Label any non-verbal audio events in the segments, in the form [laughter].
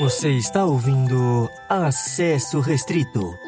Você está ouvindo Acesso Restrito.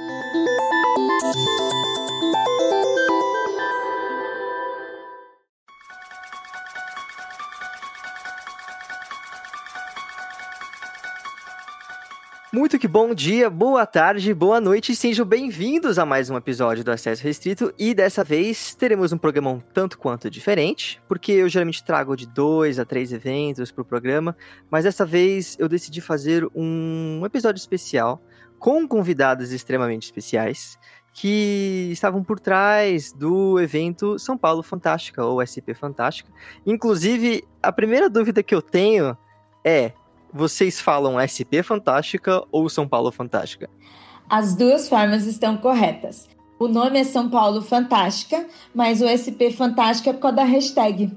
Muito que bom dia, boa tarde, boa noite, sejam bem-vindos a mais um episódio do Acesso Restrito e dessa vez teremos um programa um tanto quanto diferente, porque eu geralmente trago de dois a três eventos para o programa, mas dessa vez eu decidi fazer um episódio especial com convidados extremamente especiais que estavam por trás do evento São Paulo Fantástica ou SP Fantástica. Inclusive, a primeira dúvida que eu tenho é vocês falam SP Fantástica ou São Paulo Fantástica? As duas formas estão corretas. O nome é São Paulo Fantástica, mas o SP Fantástica é por causa da hashtag.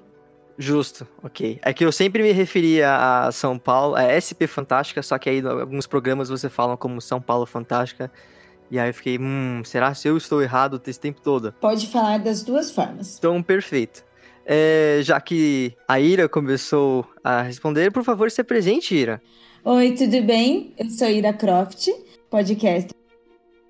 Justo, ok. É que eu sempre me referia a São Paulo, a SP Fantástica, só que aí em alguns programas você fala como São Paulo Fantástica. E aí eu fiquei, hum, será se eu estou errado esse tempo todo? Pode falar das duas formas. Então, perfeito. É, já que a Ira começou a responder, por favor, se presente, Ira. Oi, tudo bem? Eu sou Ira Croft, podcast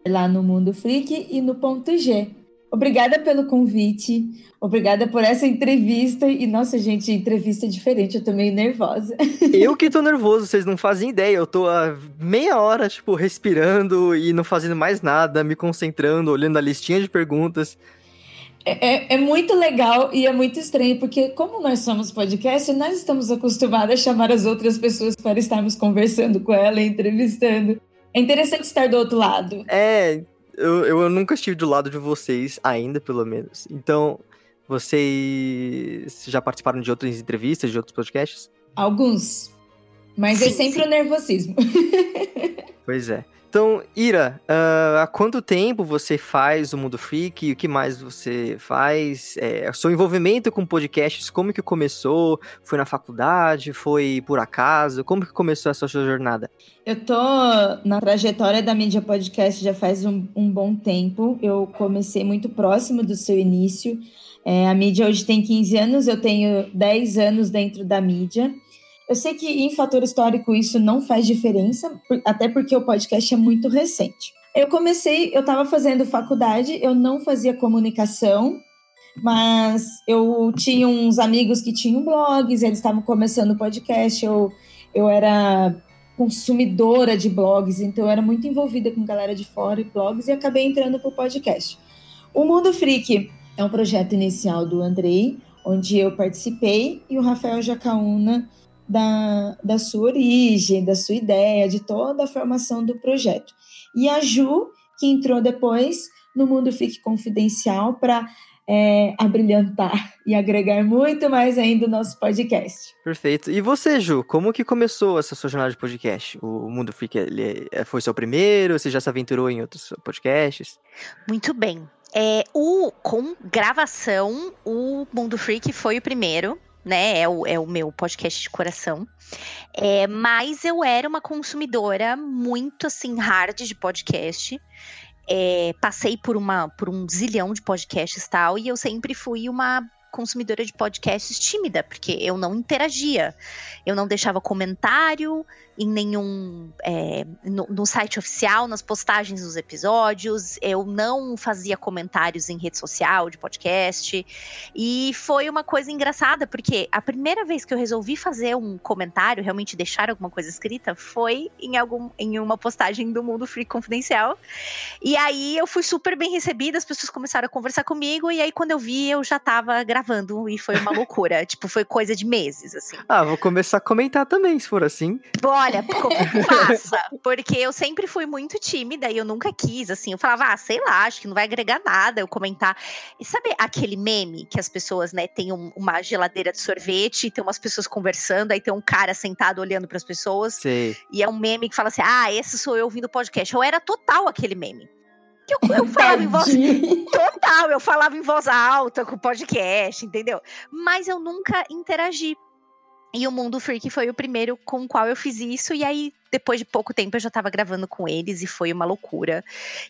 lá no Mundo Freak e no Ponto G. Obrigada pelo convite, obrigada por essa entrevista. E, nossa, gente, entrevista diferente, eu tô meio nervosa. [laughs] Eu que tô nervoso, vocês não fazem ideia. Eu tô há meia hora, tipo, respirando e não fazendo mais nada, me concentrando, olhando a listinha de perguntas. É, é, é, muito legal e é muito estranho, porque como nós somos podcast, nós estamos acostumados a chamar as outras pessoas para estarmos conversando com ela, entrevistando. É interessante estar do outro lado. É, eu, eu nunca estive do lado de vocês, ainda pelo menos. Então, vocês já participaram de outras entrevistas, de outros podcasts? Alguns. Mas é sim, é sempre sim. o nervosismo. [laughs] pois é. Então, Ira, uh, há quanto tempo você faz o Mundo Freak? O que mais você faz? É, seu envolvimento com podcasts, como que começou? Foi na faculdade? Foi por acaso? Como que começou essa sua jornada? Eu tô na trajetória da mídia podcast já faz um, um bom tempo. Eu comecei muito próximo do seu início. É, a mídia hoje tem 15 anos, eu tenho 10 anos dentro da mídia. Eu sei que em fator histórico isso não faz diferença, até porque o podcast é muito recente. Eu comecei, eu estava fazendo faculdade, eu não fazia comunicação, mas eu tinha uns amigos que tinham blogs, eles estavam começando o podcast, eu, eu era consumidora de blogs, então eu era muito envolvida com galera de fora e blogs e acabei entrando para o podcast. O Mundo Freak é um projeto inicial do Andrei, onde eu participei, e o Rafael Jacaúna da, da sua origem, da sua ideia, de toda a formação do projeto. E a Ju, que entrou depois no Mundo Fique Confidencial para é, abrilhantar [laughs] e agregar muito mais ainda o nosso podcast. Perfeito. E você, Ju, como que começou essa sua jornada de podcast? O Mundo Freak ele é, foi seu primeiro? Você já se aventurou em outros podcasts? Muito bem. É, o, com gravação, o Mundo Freak foi o primeiro né? É o, é o meu podcast de coração. É, mas eu era uma consumidora muito assim, hard de podcast. É, passei por, uma, por um zilhão de podcasts e tal, e eu sempre fui uma consumidora de podcasts tímida, porque eu não interagia. Eu não deixava comentário, em nenhum. É, no, no, site oficial, nas postagens dos episódios. Eu não fazia comentários em rede social, de podcast. E foi uma coisa engraçada, porque a primeira vez que eu resolvi fazer um comentário, realmente deixar alguma coisa escrita, foi em, algum, em uma postagem do Mundo Free Confidencial. E aí eu fui super bem recebida, as pessoas começaram a conversar comigo, e aí quando eu vi, eu já tava gravando, e foi uma loucura. [laughs] tipo, foi coisa de meses, assim. Ah, vou começar a comentar também, se for assim. Olha, faça. Porque eu sempre fui muito tímida e eu nunca quis, assim. Eu falava, ah, sei lá, acho que não vai agregar nada eu comentar. E sabe aquele meme que as pessoas, né, tem um, uma geladeira de sorvete e tem umas pessoas conversando, aí tem um cara sentado olhando para as pessoas. E é um meme que fala assim: ah, esse sou eu ouvindo podcast. Eu era total aquele meme. Que eu, eu falava em voz. Total, eu falava em voz alta com o podcast, entendeu? Mas eu nunca interagi. E o Mundo Freak foi o primeiro com o qual eu fiz isso. E aí, depois de pouco tempo, eu já tava gravando com eles e foi uma loucura.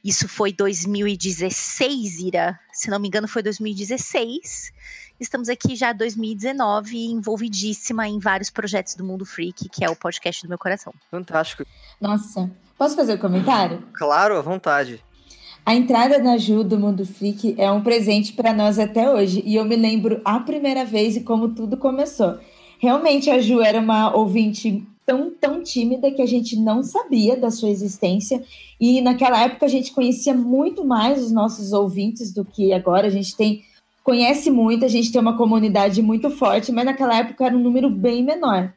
Isso foi 2016, Ira. Se não me engano, foi 2016. Estamos aqui já 2019, envolvidíssima em vários projetos do Mundo Freak, que é o podcast do meu coração. Fantástico. Nossa, posso fazer um comentário? Claro, à vontade. A entrada na Ju do Mundo Freak é um presente para nós até hoje. E eu me lembro a primeira vez e como tudo começou. Realmente a Ju era uma ouvinte tão, tão tímida que a gente não sabia da sua existência. E naquela época a gente conhecia muito mais os nossos ouvintes do que agora. A gente tem conhece muito, a gente tem uma comunidade muito forte, mas naquela época era um número bem menor.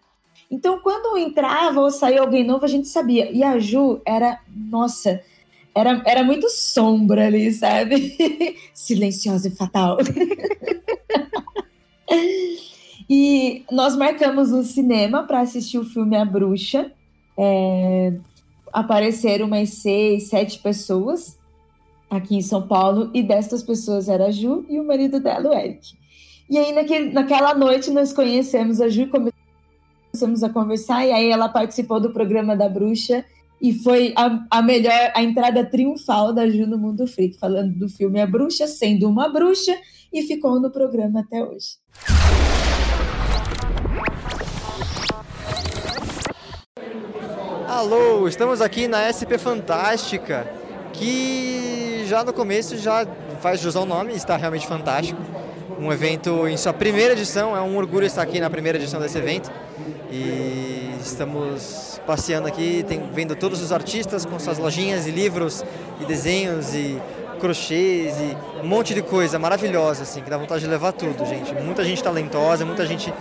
Então, quando entrava ou saía alguém novo, a gente sabia. E a Ju era, nossa, era, era muito sombra ali, sabe? [laughs] Silenciosa e fatal. [laughs] e nós marcamos o cinema para assistir o filme A Bruxa. É, apareceram umas seis, sete pessoas aqui em São Paulo, e destas pessoas era a Ju e o marido dela, o Eric. E aí, naquele, naquela noite, nós conhecemos a Ju, começamos a conversar, e aí ela participou do programa da Bruxa, e foi a, a melhor, a entrada triunfal da Ju no Mundo Freak, falando do filme A Bruxa, sendo uma bruxa, e ficou no programa até hoje. Alô, estamos aqui na SP Fantástica, que já no começo já faz jus ao nome, está realmente fantástico. Um evento em sua primeira edição, é um orgulho estar aqui na primeira edição desse evento. E estamos passeando aqui, tem, vendo todos os artistas com suas lojinhas e livros e desenhos e crochês e um monte de coisa maravilhosa, assim, que dá vontade de levar tudo, gente. Muita gente talentosa, muita gente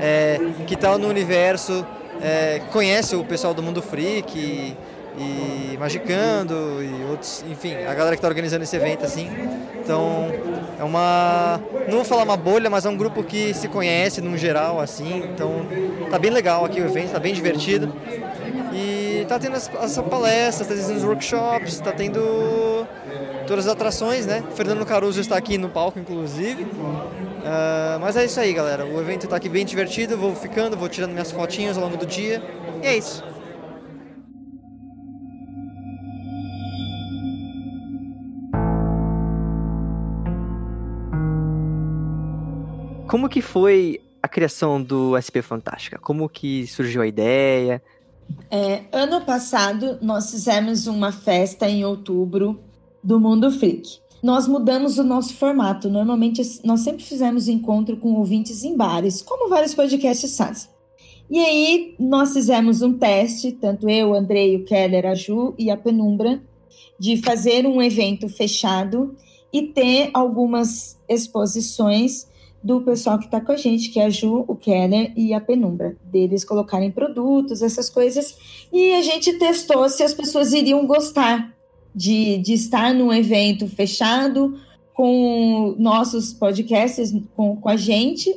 é, que está no universo, é, conhece o pessoal do Mundo Freak e, e Magicando e outros, enfim, a galera que está organizando esse evento, assim. Então, é uma, não vou falar uma bolha, mas é um grupo que se conhece num geral, assim. Então, tá bem legal aqui o evento, tá bem divertido. E tá tendo as, as palestras, tá tendo os workshops, tá tendo todas as atrações, né? O Fernando Caruso está aqui no palco, inclusive. Uh, mas é isso aí, galera. O evento tá aqui bem divertido, vou ficando, vou tirando minhas fotinhas ao longo do dia. E é isso. Como que foi a criação do SP Fantástica? Como que surgiu a ideia? É, ano passado, nós fizemos uma festa em outubro do Mundo Freak. Nós mudamos o nosso formato. Normalmente, nós sempre fizemos encontro com ouvintes em bares, como vários podcasts fazem. E aí, nós fizemos um teste, tanto eu, Andrei, o Keller, a Ju e a Penumbra, de fazer um evento fechado e ter algumas exposições do pessoal que está com a gente, que é a Ju, o Keller e a Penumbra, deles colocarem produtos, essas coisas. E a gente testou se as pessoas iriam gostar de, de estar num evento fechado com nossos podcasts, com, com a gente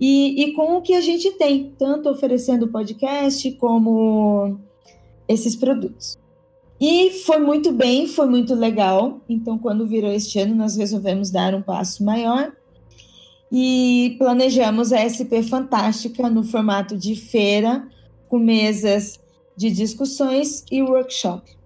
e, e com o que a gente tem, tanto oferecendo podcast como esses produtos. E foi muito bem, foi muito legal. Então, quando virou este ano, nós resolvemos dar um passo maior e planejamos a SP Fantástica no formato de feira, com mesas de discussões e workshop.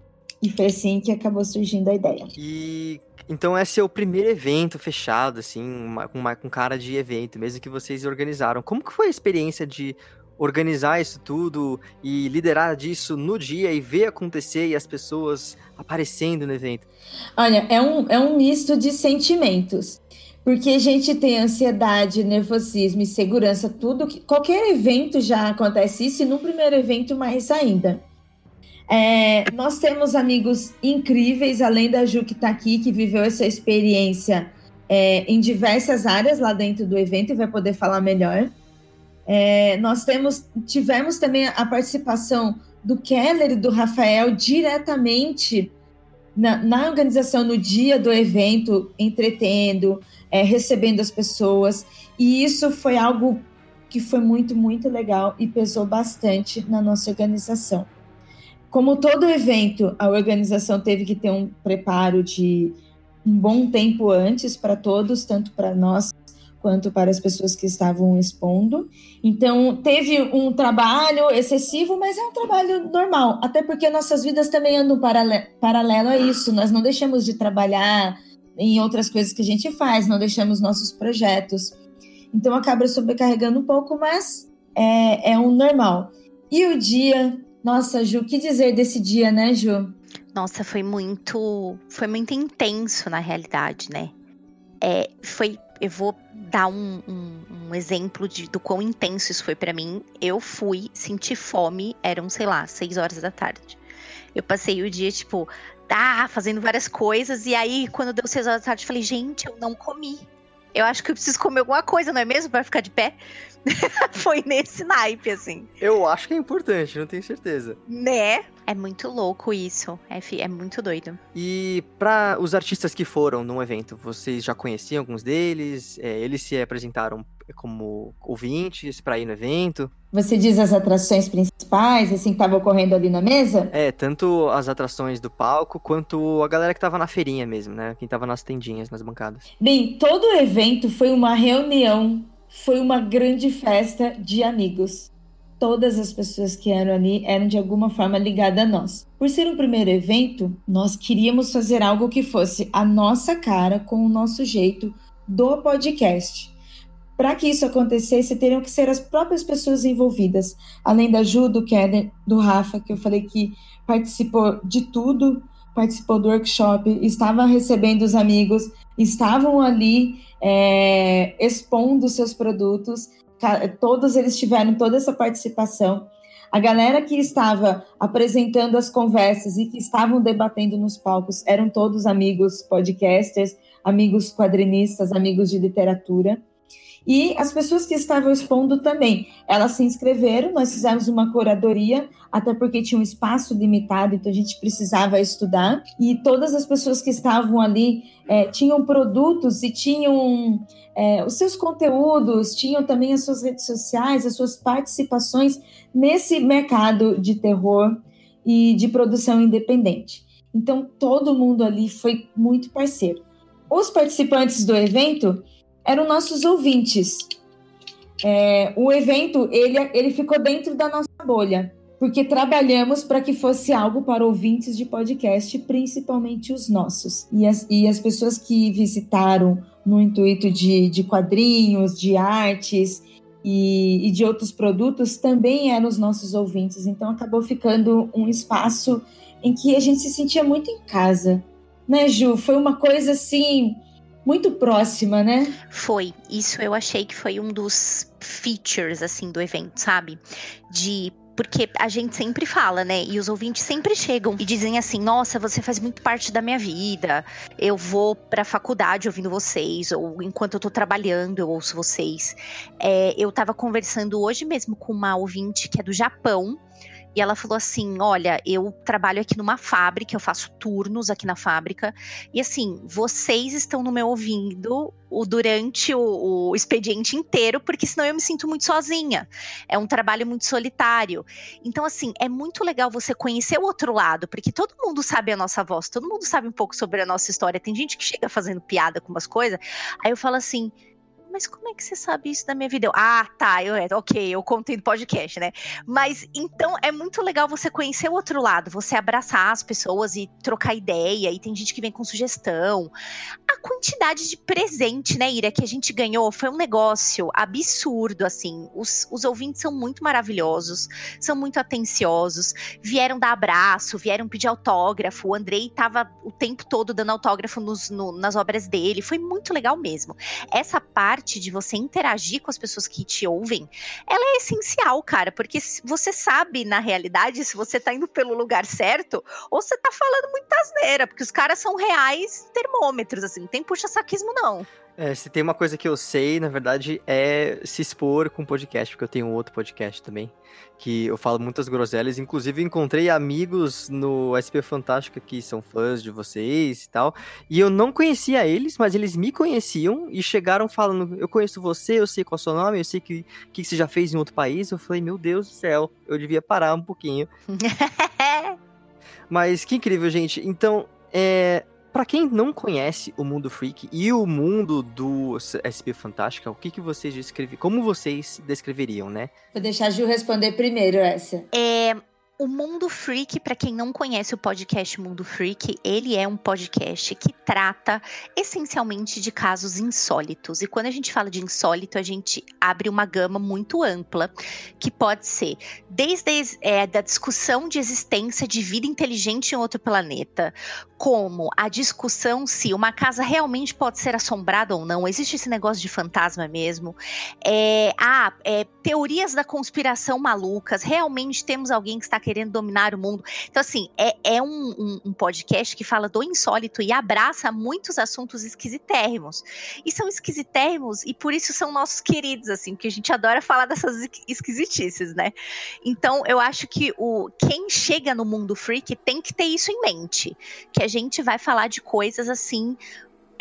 E foi assim que acabou surgindo a ideia. E então esse é o primeiro evento fechado, assim, uma, uma, com cara de evento, mesmo que vocês organizaram. Como que foi a experiência de organizar isso tudo e liderar disso no dia e ver acontecer e as pessoas aparecendo no evento? Olha, é um, é um misto de sentimentos. Porque a gente tem ansiedade, nervosismo, insegurança, tudo. Que, qualquer evento já acontece isso, e no primeiro evento mais ainda. É, nós temos amigos incríveis, além da Ju que está aqui, que viveu essa experiência é, em diversas áreas lá dentro do evento e vai poder falar melhor. É, nós temos, tivemos também a participação do Keller e do Rafael diretamente na, na organização no dia do evento, entretendo, é, recebendo as pessoas. E isso foi algo que foi muito, muito legal e pesou bastante na nossa organização. Como todo evento, a organização teve que ter um preparo de um bom tempo antes para todos, tanto para nós quanto para as pessoas que estavam expondo. Então, teve um trabalho excessivo, mas é um trabalho normal, até porque nossas vidas também andam paralelo a isso. Nós não deixamos de trabalhar em outras coisas que a gente faz, não deixamos nossos projetos. Então acaba sobrecarregando um pouco, mas é, é um normal. E o dia, nossa, Ju, que dizer desse dia, né, Ju? Nossa, foi muito, foi muito intenso na realidade, né? É, foi, eu vou dar um, um, um exemplo de, do quão intenso isso foi para mim. Eu fui sentir fome, eram, sei lá, seis horas da tarde. Eu passei o dia, tipo, tá, fazendo várias coisas, e aí, quando deu seis horas da tarde, eu falei, gente, eu não comi. Eu acho que eu preciso comer alguma coisa, não é mesmo? Pra ficar de pé. [laughs] Foi nesse naipe, assim. Eu acho que é importante, não tenho certeza. Né? É muito louco isso. É, é muito doido. E para os artistas que foram num evento, vocês já conheciam alguns deles? É, eles se apresentaram como ouvintes para ir no evento? Você diz as atrações principais, assim, que estavam ocorrendo ali na mesa? É, tanto as atrações do palco, quanto a galera que tava na feirinha mesmo, né? Quem tava nas tendinhas, nas bancadas. Bem, todo o evento foi uma reunião, foi uma grande festa de amigos todas as pessoas que eram ali eram de alguma forma ligadas a nós. Por ser um primeiro evento, nós queríamos fazer algo que fosse a nossa cara, com o nosso jeito do podcast. Para que isso acontecesse, teriam que ser as próprias pessoas envolvidas, além da Ju, do Keder, do Rafa, que eu falei que participou de tudo, participou do workshop, estava recebendo os amigos, estavam ali é, expondo seus produtos todos eles tiveram toda essa participação. A galera que estava apresentando as conversas e que estavam debatendo nos palcos eram todos amigos podcasters, amigos quadrinistas, amigos de literatura. E as pessoas que estavam expondo também, elas se inscreveram, nós fizemos uma curadoria, até porque tinha um espaço limitado, então a gente precisava estudar. E todas as pessoas que estavam ali é, tinham produtos e tinham é, os seus conteúdos, tinham também as suas redes sociais, as suas participações nesse mercado de terror e de produção independente. Então todo mundo ali foi muito parceiro. Os participantes do evento eram nossos ouvintes. É, o evento ele, ele ficou dentro da nossa bolha, porque trabalhamos para que fosse algo para ouvintes de podcast, principalmente os nossos. E as, e as pessoas que visitaram no intuito de, de quadrinhos, de artes e, e de outros produtos também eram os nossos ouvintes. Então acabou ficando um espaço em que a gente se sentia muito em casa. Né, Ju? Foi uma coisa assim muito próxima, né? Foi. Isso eu achei que foi um dos features, assim, do evento, sabe? De porque a gente sempre fala, né? E os ouvintes sempre chegam e dizem assim: "Nossa, você faz muito parte da minha vida. Eu vou para faculdade ouvindo vocês ou enquanto eu tô trabalhando eu ouço vocês". É, eu tava conversando hoje mesmo com uma ouvinte que é do Japão e ela falou assim: Olha, eu trabalho aqui numa fábrica, eu faço turnos aqui na fábrica, e assim, vocês estão no meu ouvido o, durante o, o, expediente inteiro, porque senão eu me sinto muito sozinha. É um trabalho muito solitário. Então, assim, é muito legal você conhecer o outro lado, porque todo mundo sabe a nossa voz, todo mundo sabe um pouco sobre a nossa história. Tem gente que chega fazendo piada com umas coisas, aí eu falo assim mas como é que você sabe isso da minha vida? Eu, ah, tá, eu, é, ok, eu contei no podcast, né? Mas então é muito legal você conhecer o outro lado, você abraçar as pessoas e trocar ideia, e tem gente que vem com sugestão. A quantidade de presente, né, Ira, que a gente ganhou foi um negócio absurdo, assim. Os, os ouvintes são muito maravilhosos, são muito atenciosos, vieram dar abraço, vieram pedir autógrafo. O Andrei tava o tempo todo dando autógrafo nos, no, nas obras dele, foi muito legal mesmo. Essa parte parte de você interagir com as pessoas que te ouvem, ela é essencial, cara, porque você sabe, na realidade, se você tá indo pelo lugar certo ou você tá falando muita asneira, porque os caras são reais termômetros, assim, não tem puxa-saquismo, não. É, se tem uma coisa que eu sei, na verdade, é se expor com podcast, porque eu tenho outro podcast também, que eu falo muitas groselhas. Inclusive, encontrei amigos no SP Fantástica que são fãs de vocês e tal. E eu não conhecia eles, mas eles me conheciam e chegaram falando: Eu conheço você, eu sei qual é o seu nome, eu sei que que você já fez em outro país. Eu falei: Meu Deus do céu, eu devia parar um pouquinho. [laughs] mas que incrível, gente. Então, é, para quem não conhece o mundo freak e o mundo do SP Fantástica, o que, que vocês descrevem? Como vocês descreveriam, né? Vou deixar a Ju responder primeiro essa. É, o Mundo Freak, para quem não conhece o podcast Mundo Freak, ele é um podcast que trata essencialmente de casos insólitos. E quando a gente fala de insólito, a gente abre uma gama muito ampla, que pode ser desde é, da discussão de existência de vida inteligente em outro planeta, como a discussão se uma casa realmente pode ser assombrada ou não, existe esse negócio de fantasma mesmo, é, ah, é, teorias da conspiração malucas, realmente temos alguém que está dominar o mundo. Então, assim, é, é um, um, um, podcast que fala do insólito e abraça muitos assuntos esquisitérrimos. E são esquisitérrimos e por isso são nossos queridos, assim, porque a gente adora falar dessas esquisitices, né? Então, eu acho que o quem chega no mundo freak tem que ter isso em mente. Que a gente vai falar de coisas assim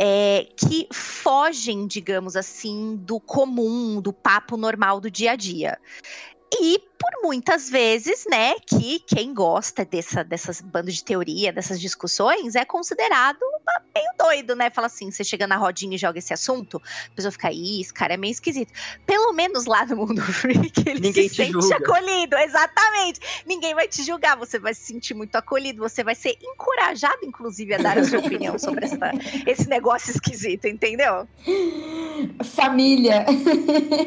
é, que fogem, digamos assim, do comum, do papo normal do dia a dia. E por muitas vezes, né, que quem gosta dessa, dessas bandas de teoria, dessas discussões, é considerado meio doido, né? Fala assim, você chega na rodinha e joga esse assunto, a pessoa fica, ih, esse cara é meio esquisito. Pelo menos lá no mundo [laughs] freak, ele Ninguém se sente julga. acolhido, exatamente. Ninguém vai te julgar, você vai se sentir muito acolhido, você vai ser encorajado, inclusive, a dar a sua opinião sobre essa, esse negócio esquisito, entendeu? Família.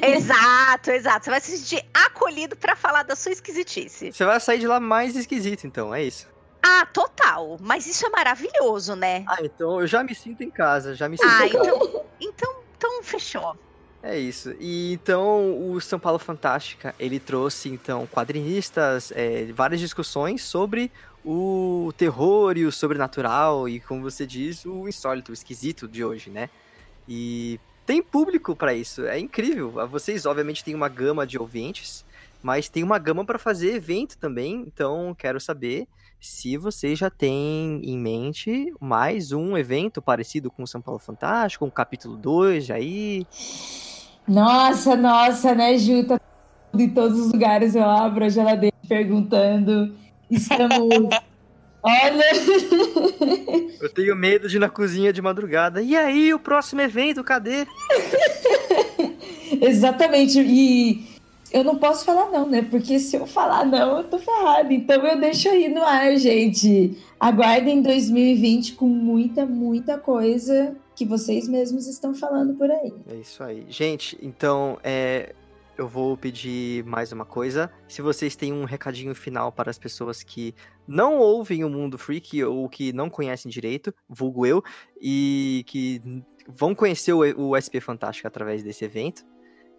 Exato, exato. Você vai se sentir acolhido para falar da sua esquisitice. Você vai sair de lá mais esquisito, então, é isso. Ah, total. Mas isso é maravilhoso, né? Ah, então eu já me sinto em casa, já me sinto ah, em casa. Então, então, então fechou. É isso. E então o São Paulo Fantástica ele trouxe então quadrinistas, é, várias discussões sobre o terror e o sobrenatural e como você diz o insólito, o esquisito de hoje, né? E tem público para isso. É incrível. Vocês obviamente têm uma gama de ouvintes mas tem uma gama para fazer evento também, então quero saber se você já tem em mente mais um evento parecido com o São Paulo Fantástico, um capítulo 2 aí. Nossa, nossa, né, Ju? Tá em todos os lugares eu abro a geladeira perguntando. Estamos. [laughs] Olha! Eu tenho medo de ir na cozinha de madrugada. E aí, o próximo evento, cadê? [laughs] Exatamente. E eu não posso falar não, né? Porque se eu falar não, eu tô ferrado. Então eu deixo aí no ar, gente. Aguardem 2020 com muita, muita coisa que vocês mesmos estão falando por aí. É isso aí. Gente, então, é, eu vou pedir mais uma coisa. Se vocês têm um recadinho final para as pessoas que não ouvem o Mundo Freak ou que não conhecem direito, vulgo eu, e que vão conhecer o, SP Fantástico através desse evento,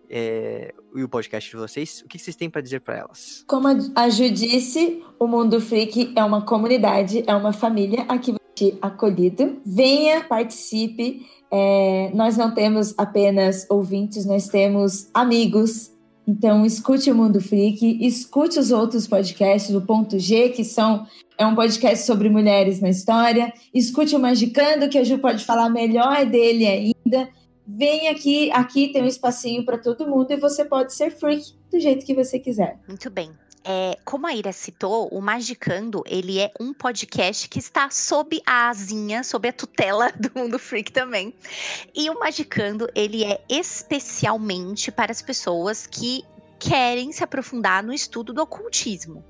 é, e o podcast de vocês, o que vocês têm para dizer para elas? Como a Ju disse, o Mundo Freak é uma comunidade, é uma família aqui te acolhido. Venha, participe. É, nós não temos apenas ouvintes, nós temos amigos. Então, escute o Mundo Freak, escute os outros podcasts, o Ponto G, que são é um podcast sobre mulheres na história. Escute o Magicando, que a Ju pode falar melhor dele ainda vem aqui, aqui tem um espacinho para todo mundo e você pode ser freak do jeito que você quiser. Muito bem. É, como a Ira citou, o Magicando, ele é um podcast que está sob a asinha, sob a tutela [laughs] do Mundo Freak também. E o Magicando, ele é especialmente para as pessoas que querem se aprofundar no estudo do ocultismo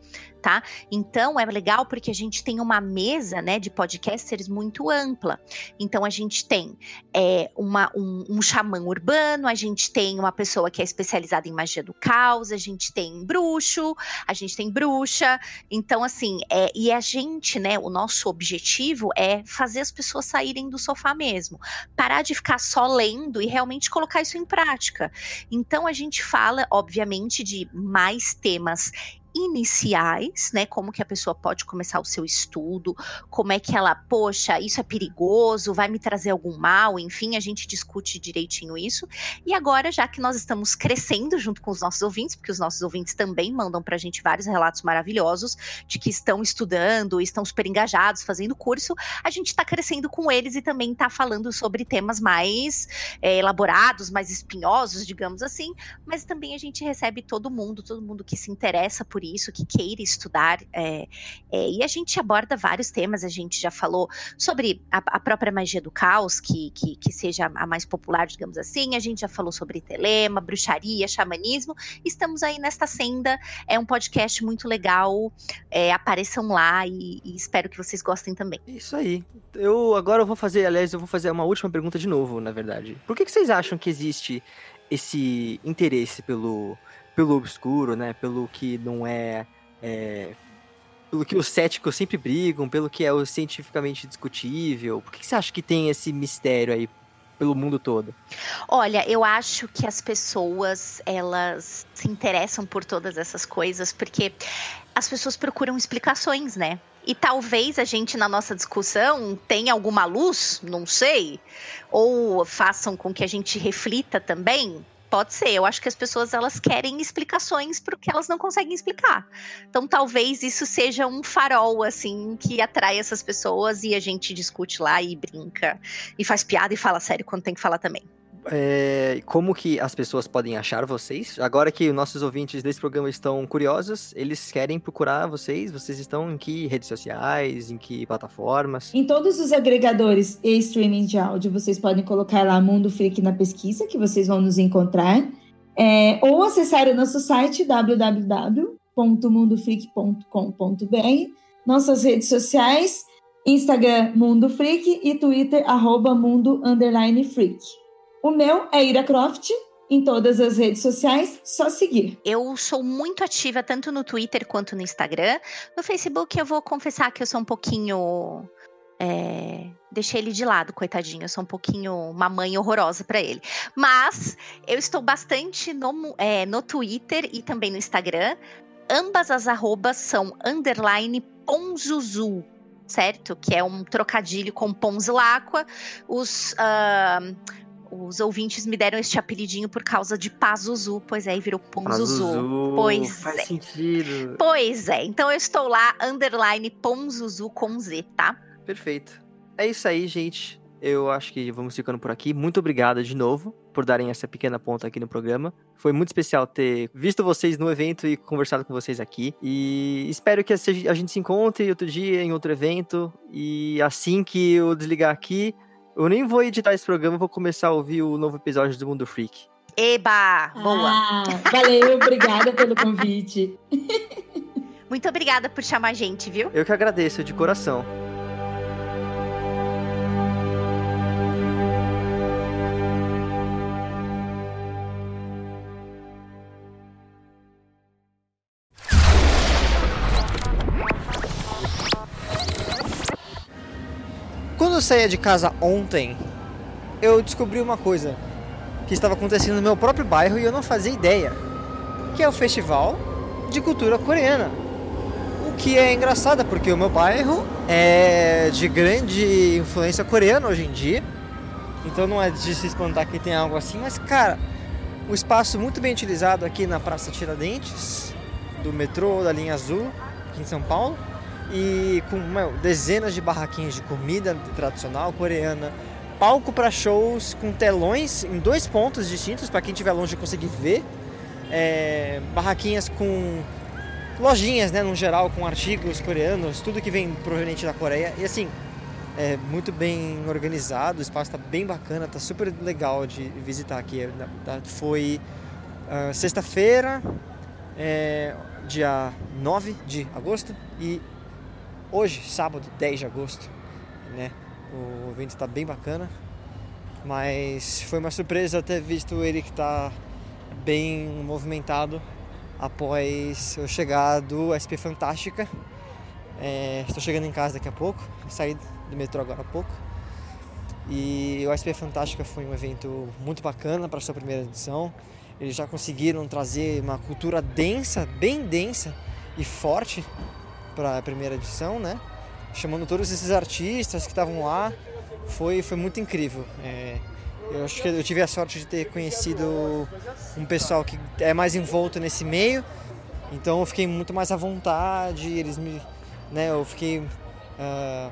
tá? Então é legal porque a gente tem uma mesa, né, de podcasters muito ampla. Então a gente tem é, uma, um, um xamã urbano, a gente tem uma pessoa que é especializada em magia do caos, a gente tem bruxo, a gente tem bruxa. Então assim, é, e a gente, né, o nosso objetivo é fazer as pessoas saírem do sofá mesmo, parar de ficar só lendo e realmente colocar isso em prática. Então a gente fala, obviamente, de mais temas iniciais, né? Como que a pessoa pode começar o seu estudo, como é que ela, poxa, isso é perigoso, vai me trazer algum mal, enfim, a gente discute direitinho isso. E agora, já que nós estamos crescendo junto com os nossos ouvintes, porque os nossos ouvintes também mandam pra gente vários relatos maravilhosos de que estão estudando, estão super engajados, fazendo curso, a gente está crescendo com eles e também está falando sobre temas mais é, elaborados, mais espinhosos, digamos assim, mas também a gente recebe todo mundo, todo mundo que se interessa por por isso, que queira estudar. É, é, e a gente aborda vários temas, a gente já falou sobre a, a própria magia do caos, que, que, que, seja a mais popular, digamos assim, a gente já falou sobre telema, bruxaria, xamanismo. Estamos aí nesta senda, é um podcast muito legal, é, apareçam lá e, e, espero que vocês gostem também. Isso aí. Eu agora eu vou fazer, aliás, eu vou fazer uma última pergunta de novo, na verdade. Por que, que vocês acham que existe esse interesse pelo, pelo obscuro, né? Pelo que não é, é pelo que os céticos sempre brigam, pelo que é o cientificamente discutível. Por que você acha que tem esse mistério aí pelo mundo todo? Olha, eu acho que as pessoas elas se interessam por todas essas coisas porque as pessoas procuram explicações, né? E talvez a gente, na nossa discussão, tenha alguma luz, não sei, ou façam com que a gente reflita também. Pode ser. Eu acho que as pessoas elas querem explicações para o que elas não conseguem explicar. Então, talvez isso seja um farol assim que atrai essas pessoas e a gente discute lá e brinca e faz piada e fala sério quando tem que falar também é, como que as pessoas podem achar vocês? Agora que os nossos ouvintes desse programa estão curiosos, eles querem procurar vocês? Vocês estão em que redes sociais? Em que plataformas? Em todos os agregadores e streaming de áudio, vocês podem colocar lá Mundo Freak na pesquisa, que vocês vão nos encontrar. É, ou acessar o nosso site www.mundofreak.com.br, nossas redes sociais, Instagram Mundo Freak e Twitter arroba Mundo Freak. O meu é Ira Croft, em todas as redes sociais, só seguir. Eu sou muito ativa tanto no Twitter quanto no Instagram. No Facebook eu vou confessar que eu sou um pouquinho é, deixei ele de lado, coitadinho. Eu sou um pouquinho uma mãe horrorosa para ele. Mas eu estou bastante no, é, no Twitter e também no Instagram. Ambas as arrobas são underline ponzuzu, certo? Que é um trocadilho com ponzilacqua. Os. Uh, os ouvintes me deram este apelidinho por causa de Pazuzu, pois é, e virou Ponzuzu. Pazuzu, pois faz é. sentido. Pois é, então eu estou lá, underline Ponzuzu com Z, tá? Perfeito. É isso aí, gente. Eu acho que vamos ficando por aqui. Muito obrigado de novo por darem essa pequena ponta aqui no programa. Foi muito especial ter visto vocês no evento e conversado com vocês aqui. E espero que a gente se encontre outro dia em outro evento. E assim que eu desligar aqui, eu nem vou editar esse programa, vou começar a ouvir o novo episódio do Mundo Freak. Eba! Boa! Ah, valeu, obrigada pelo convite. [laughs] Muito obrigada por chamar a gente, viu? Eu que agradeço, de coração. Quando eu saía de casa ontem, eu descobri uma coisa que estava acontecendo no meu próprio bairro e eu não fazia ideia, que é o Festival de Cultura Coreana. O que é engraçado porque o meu bairro é de grande influência coreana hoje em dia. Então não é de se espantar que tem algo assim, mas cara, o espaço muito bem utilizado aqui na Praça Tiradentes, do metrô da linha azul, aqui em São Paulo e com meu, dezenas de barraquinhas de comida tradicional coreana, palco para shows com telões em dois pontos distintos para quem estiver longe conseguir ver, é, barraquinhas com lojinhas, né, no geral, com artigos coreanos, tudo que vem proveniente da Coreia e assim é muito bem organizado, o espaço está bem bacana, está super legal de visitar aqui. Tá, foi uh, sexta-feira, é, dia 9 de agosto e hoje, sábado, 10 de agosto, né? O evento está bem bacana, mas foi uma surpresa ter visto ele que está bem movimentado após eu chegar do SP Fantástica. É, estou chegando em casa daqui a pouco, saí do metrô agora há pouco. E o SP Fantástica foi um evento muito bacana para sua primeira edição. Eles já conseguiram trazer uma cultura densa, bem densa e forte para a primeira edição, né? Chamando todos esses artistas que estavam lá, foi, foi muito incrível. É, eu acho que eu tive a sorte de ter conhecido um pessoal que é mais envolto nesse meio, então eu fiquei muito mais à vontade, eles me, né, eu fiquei uh,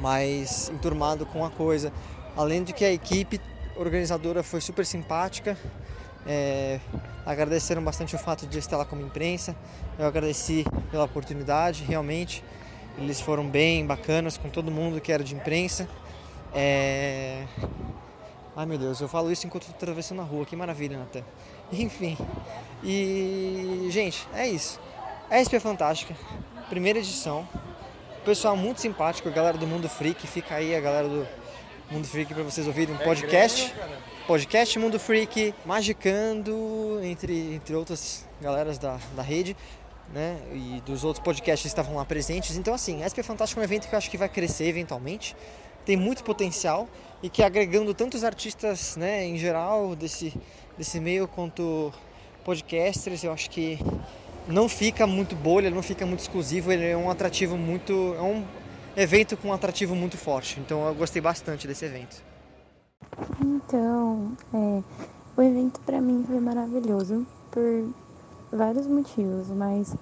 mais enturmado com a coisa. Além de que a equipe organizadora foi super simpática, é, agradeceram bastante o fato de estar lá como imprensa. Eu agradeci pela oportunidade, realmente. Eles foram bem bacanas com todo mundo que era de imprensa. É... Ai meu Deus, eu falo isso enquanto estou atravessando a rua, que maravilha, Natan. Enfim. E, gente, é isso. A SP é fantástica. Primeira edição. Pessoal muito simpático, a galera do Mundo Freak. Fica aí a galera do Mundo Freak para vocês ouvirem um é podcast. Podcast Mundo Freak, Magicando, entre, entre outras galeras da, da rede. Né, e dos outros podcasts que estavam lá presentes. Então, assim, a SP Fantástico é um evento que eu acho que vai crescer eventualmente, tem muito potencial e que agregando tantos artistas, né, em geral, desse, desse meio quanto podcasters, eu acho que não fica muito bolha, não fica muito exclusivo, ele é um atrativo muito. é um evento com um atrativo muito forte. Então eu gostei bastante desse evento. Então, é, o evento para mim foi maravilhoso por vários motivos, mas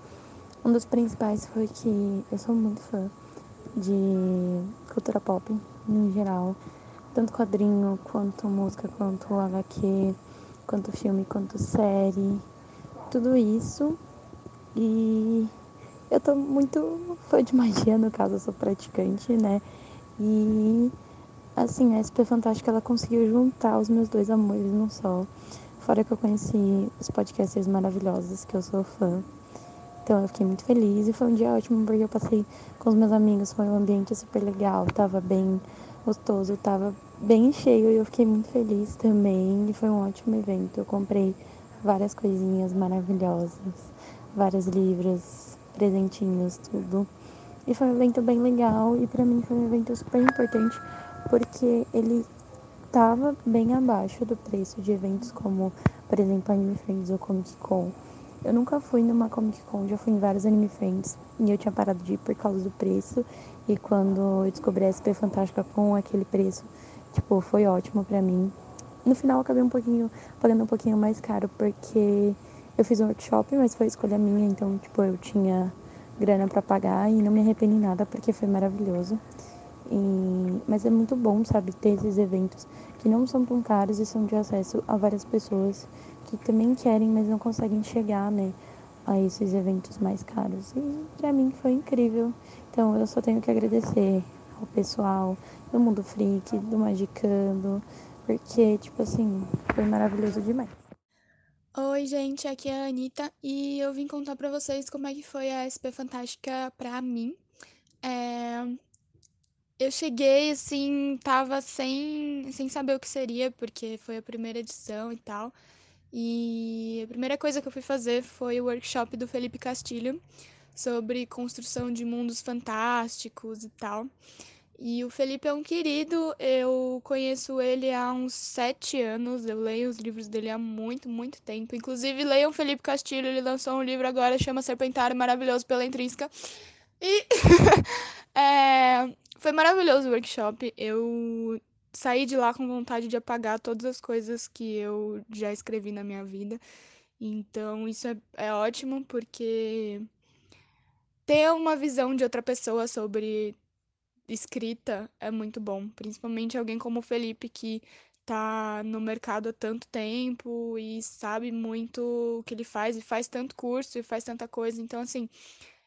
um dos principais foi que eu sou muito fã de cultura pop em geral, tanto quadrinho, quanto música, quanto HQ, quanto filme, quanto série, tudo isso. E eu tô muito fã de magia, no caso eu sou praticante, né? E assim, a SP Fantástica ela conseguiu juntar os meus dois amores num só. Fora que eu conheci os podcasters maravilhosos que eu sou fã. Então eu fiquei muito feliz e foi um dia ótimo porque eu passei com os meus amigos, foi um ambiente super legal, tava bem gostoso, tava bem cheio e eu fiquei muito feliz também. E foi um ótimo evento. Eu comprei várias coisinhas maravilhosas, vários livros, presentinhos, tudo. E foi um evento bem legal e para mim foi um evento super importante porque ele tava bem abaixo do preço de eventos como, por exemplo, Anime Friends ou Comic Con. Eu nunca fui numa Comic Con, já fui em vários Anime Friends e eu tinha parado de ir por causa do preço. E quando eu descobri a SP Fantástica com aquele preço, tipo, foi ótimo para mim. No final eu acabei um pouquinho, pagando um pouquinho mais caro porque eu fiz um workshop, mas foi escolha minha, então, tipo, eu tinha grana para pagar e não me arrependi nada porque foi maravilhoso. E... Mas é muito bom, sabe, ter esses eventos que não são tão caros e são de acesso a várias pessoas que também querem, mas não conseguem chegar, né, a esses eventos mais caros. E para mim foi incrível. Então eu só tenho que agradecer ao pessoal do Mundo Freak, do Magicando, porque, tipo assim, foi maravilhoso demais. Oi, gente, aqui é a Anitta e eu vim contar pra vocês como é que foi a SP Fantástica pra mim. É... Eu cheguei, assim, tava sem, sem saber o que seria, porque foi a primeira edição e tal. E a primeira coisa que eu fui fazer foi o workshop do Felipe Castilho sobre construção de mundos fantásticos e tal. E o Felipe é um querido, eu conheço ele há uns sete anos, eu leio os livros dele há muito, muito tempo. Inclusive, leiam Felipe Castilho, ele lançou um livro agora, chama Serpentário, maravilhoso pela intrínseca. E [laughs] é, foi maravilhoso o workshop, eu saí de lá com vontade de apagar todas as coisas que eu já escrevi na minha vida. Então, isso é, é ótimo, porque ter uma visão de outra pessoa sobre escrita é muito bom, principalmente alguém como o Felipe que tá no mercado há tanto tempo e sabe muito o que ele faz e faz tanto curso e faz tanta coisa. Então assim,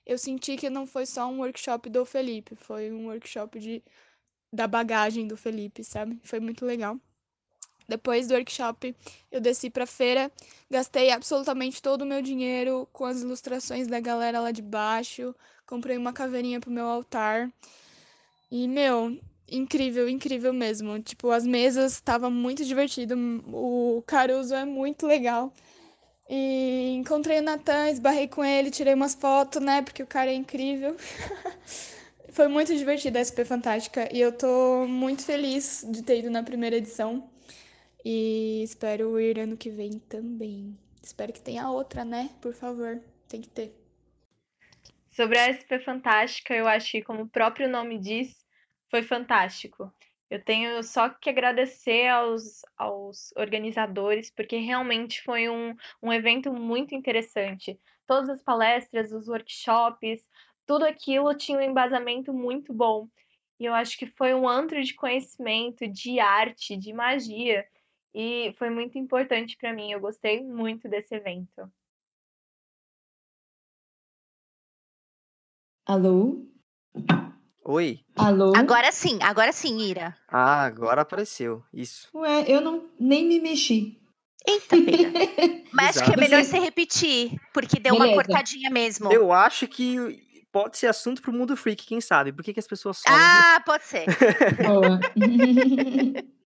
eu senti que não foi só um workshop do Felipe, foi um workshop de da bagagem do Felipe, sabe? Foi muito legal. Depois do workshop, eu desci pra feira, gastei absolutamente todo o meu dinheiro com as ilustrações da galera lá de baixo, comprei uma caveirinha pro meu altar. E, meu, incrível, incrível mesmo. Tipo, as mesas estavam muito divertido. O Caruso é muito legal. E encontrei o Natan, esbarrei com ele, tirei umas fotos, né? Porque o cara é incrível. [laughs] Foi muito divertido a SP Fantástica e eu tô muito feliz de ter ido na primeira edição. E espero ir ano que vem também. Espero que tenha outra, né? Por favor, tem que ter. Sobre a SP Fantástica, eu acho que, como o próprio nome diz, foi fantástico. Eu tenho só que agradecer aos, aos organizadores, porque realmente foi um, um evento muito interessante. Todas as palestras, os workshops, tudo aquilo tinha um embasamento muito bom. E eu acho que foi um antro de conhecimento, de arte, de magia. e foi muito importante para mim. Eu gostei muito desse evento. Alô? Oi. Alô? Agora sim, agora sim, Ira. Ah, agora apareceu. Isso. Ué, eu não nem me mexi. Eita, pega. [laughs] Mas acho que é melhor Você- repetir, porque deu uma Beleza. cortadinha mesmo. Eu acho que pode ser assunto pro mundo freak, quem sabe? Por que, que as pessoas somem? Ah, pode ser. [laughs] Boa. [laughs]